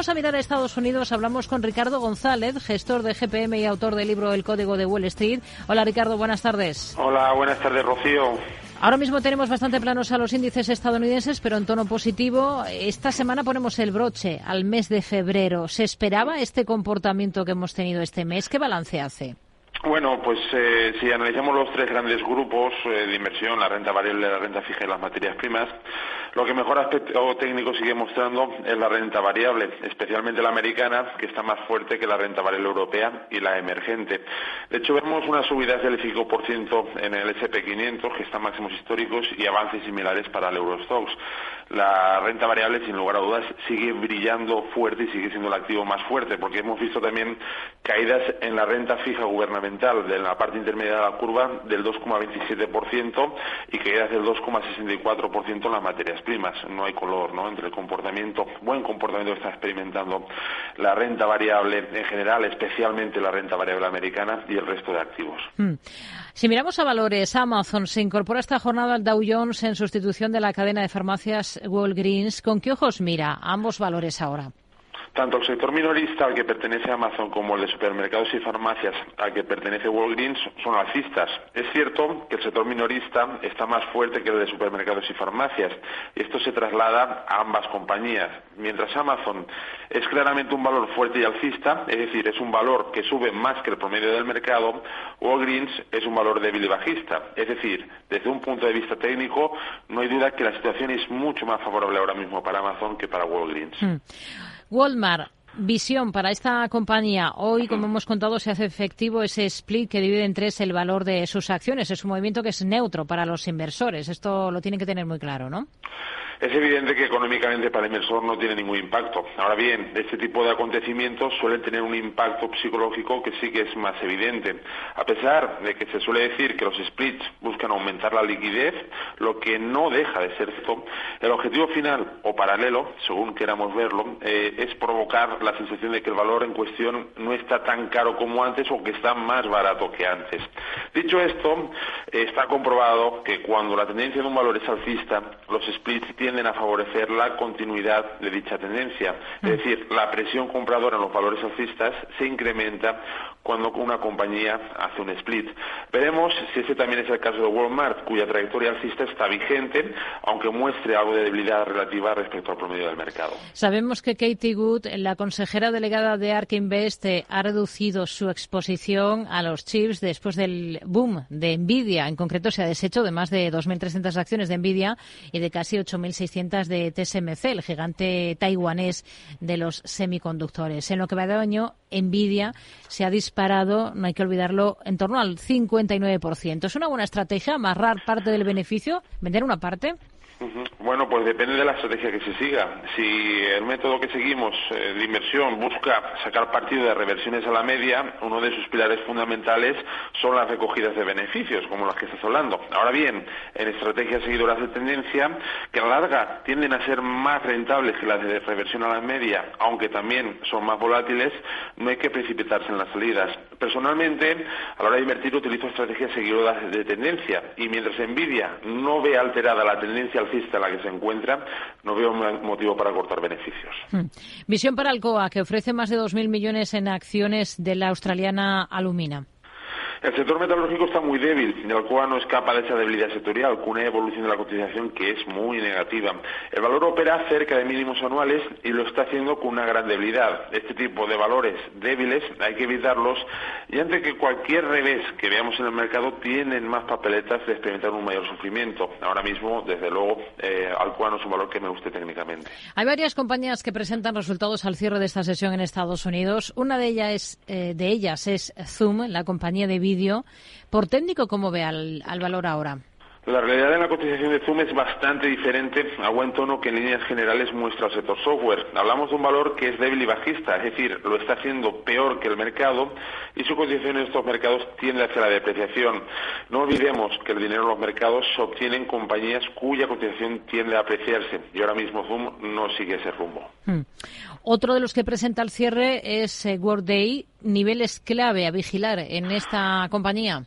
vamos a mirar a Estados Unidos. Hablamos con Ricardo González, gestor de GPM y autor del libro El Código de Wall Street. Hola Ricardo, buenas tardes. Hola, buenas tardes Rocío. Ahora mismo tenemos bastante planos a los índices estadounidenses, pero en tono positivo. Esta semana ponemos el broche al mes de febrero. ¿Se esperaba este comportamiento que hemos tenido este mes? ¿Qué balance hace? Bueno, pues eh, si analizamos los tres grandes grupos eh, de inversión, la renta variable, la renta fija y las materias primas, lo que mejor aspecto técnico sigue mostrando es la renta variable, especialmente la americana, que está más fuerte que la renta variable europea y la emergente. De hecho, vemos unas subidas del 5% en el SP500, que están máximos históricos, y avances similares para el Eurostox. La renta variable, sin lugar a dudas, sigue brillando fuerte y sigue siendo el activo más fuerte, porque hemos visto también caídas en la renta fija gubernamental de la parte intermedia de la curva del 2,27% y caídas del 2,64% en las materias primas. No hay color ¿no? entre el comportamiento, buen comportamiento que está experimentando la renta variable en general, especialmente la renta variable americana y el resto de activos. Hmm. Si miramos a valores, Amazon se incorpora esta jornada al Dow Jones en sustitución de la cadena de farmacias Walgreens. ¿Con qué ojos mira ambos valores ahora? Tanto el sector minorista al que pertenece Amazon como el de supermercados y farmacias al que pertenece Walgreens son alcistas. Es cierto que el sector minorista está más fuerte que el de supermercados y farmacias esto se traslada a ambas compañías. Mientras Amazon es claramente un valor fuerte y alcista, es decir, es un valor que sube más que el promedio del mercado, Walgreens es un valor débil y bajista. Es decir, desde un punto de vista técnico, no hay duda que la situación es mucho más favorable ahora mismo para Amazon que para Walgreens. Hmm. Walmart, visión para esta compañía. Hoy, como hemos contado, se hace efectivo ese split que divide en tres el valor de sus acciones. Es un movimiento que es neutro para los inversores. Esto lo tienen que tener muy claro, ¿no? Es evidente que económicamente para el inversor no tiene ningún impacto. Ahora bien, este tipo de acontecimientos suelen tener un impacto psicológico que sí que es más evidente. A pesar de que se suele decir que los splits buscan aumentar la liquidez, lo que no deja de ser cierto, el objetivo final o paralelo, según queramos verlo, eh, es provocar la sensación de que el valor en cuestión no está tan caro como antes o que está más barato que antes. Dicho esto, está comprobado que cuando la tendencia de un valor es alcista, los splits tienen tienden a favorecer la continuidad de dicha tendencia. Es mm. decir, la presión compradora en los valores alcistas se incrementa cuando una compañía hace un split. Veremos si ese también es el caso de Walmart, cuya trayectoria alcista está vigente, aunque muestre algo de debilidad relativa respecto al promedio del mercado. Sabemos que Katie Good, la consejera delegada de ARK Invest, ha reducido su exposición a los chips después del boom de Nvidia. En concreto, se ha deshecho de más de 2.300 acciones de Nvidia y de casi 8.600 de TSMC, el gigante taiwanés de los semiconductores. En lo que va de año, Nvidia se ha disparado, no hay que olvidarlo, en torno al 59%. ¿Es una buena estrategia amarrar parte del beneficio, vender una parte? Bueno, pues depende de la estrategia que se siga. Si el método que seguimos eh, de inversión busca sacar partido de reversiones a la media, uno de sus pilares fundamentales son las recogidas de beneficios, como las que estás hablando. Ahora bien, en estrategias seguidoras de tendencia, que a la larga tienden a ser más rentables que las de reversión a la media, aunque también son más volátiles, no hay que precipitarse en las salidas. Personalmente, a la hora de invertir utilizo estrategias seguidoras de tendencia y mientras Nvidia no ve alterada la tendencia en la que se encuentra, no veo motivo para cortar beneficios. Hmm. Visión para Alcoa, que ofrece más de 2.000 millones en acciones de la australiana Alumina. El sector metalúrgico está muy débil, cual no escapa de esa debilidad sectorial, con una evolución de la cotización que es muy negativa. El valor opera cerca de mínimos anuales y lo está haciendo con una gran debilidad. Este tipo de valores débiles hay que evitarlos y antes que cualquier revés que veamos en el mercado tienen más papeletas de experimentar un mayor sufrimiento. Ahora mismo, desde luego, eh, es un valor que me guste técnicamente. Hay varias compañías que presentan resultados al cierre de esta sesión en Estados Unidos. Una de ellas es, eh, de ellas es Zoom, la compañía de por técnico, ¿cómo ve al, valor ahora? La realidad de la cotización de Zoom es bastante diferente a buen tono que en líneas generales muestra el sector software. Hablamos de un valor que es débil y bajista, es decir, lo está haciendo peor que el mercado y su cotización en estos mercados tiende hacia la depreciación. No olvidemos que el dinero en los mercados se obtiene en compañías cuya cotización tiende a apreciarse y ahora mismo Zoom no sigue ese rumbo. Hmm. Otro de los que presenta el cierre es eh, Workday, niveles clave a vigilar en esta compañía.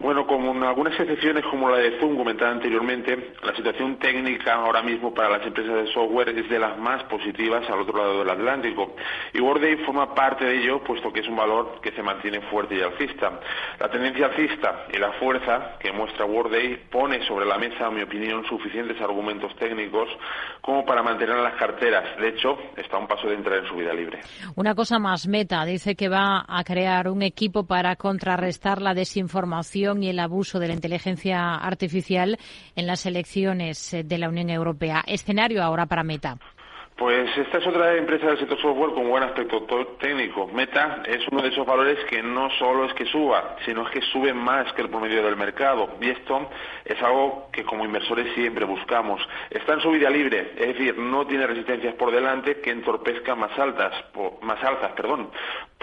Bueno, como en algunas excepciones como la de Zoom comentada anteriormente, la situación técnica ahora mismo para las empresas de software es de las más positivas al otro lado del Atlántico. Y Workday forma parte de ello, puesto que es un valor que se mantiene fuerte y alcista. La tendencia alcista y la fuerza que muestra Workday pone sobre la mesa, en mi opinión, suficientes argumentos técnicos como para mantener las carteras. De hecho, está a un paso de entrar en su vida libre. Una cosa más, Meta dice que va a crear un equipo para contrarrestar la desinformación y el abuso de la inteligencia artificial en las elecciones eh, de la Unión Europea. Escenario ahora para Meta. Pues esta es otra empresa del sector software con buen aspecto técnico. Meta es uno de esos valores que no solo es que suba, sino es que sube más que el promedio del mercado. Y esto es algo que como inversores siempre buscamos. Está en subida libre, es decir, no tiene resistencias por delante que entorpezcan más altas, más altas, perdón.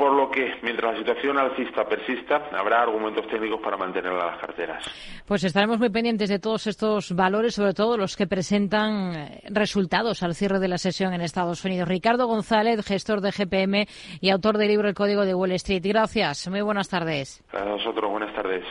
Por lo que, mientras la situación alcista persista, habrá argumentos técnicos para mantenerla las carteras. Pues estaremos muy pendientes de todos estos valores, sobre todo los que presentan eh, resultados al cierre de la sesión en Estados Unidos. Ricardo González, gestor de GPM y autor del libro El Código de Wall Street. Gracias. Muy buenas tardes. A nosotros, buenas tardes.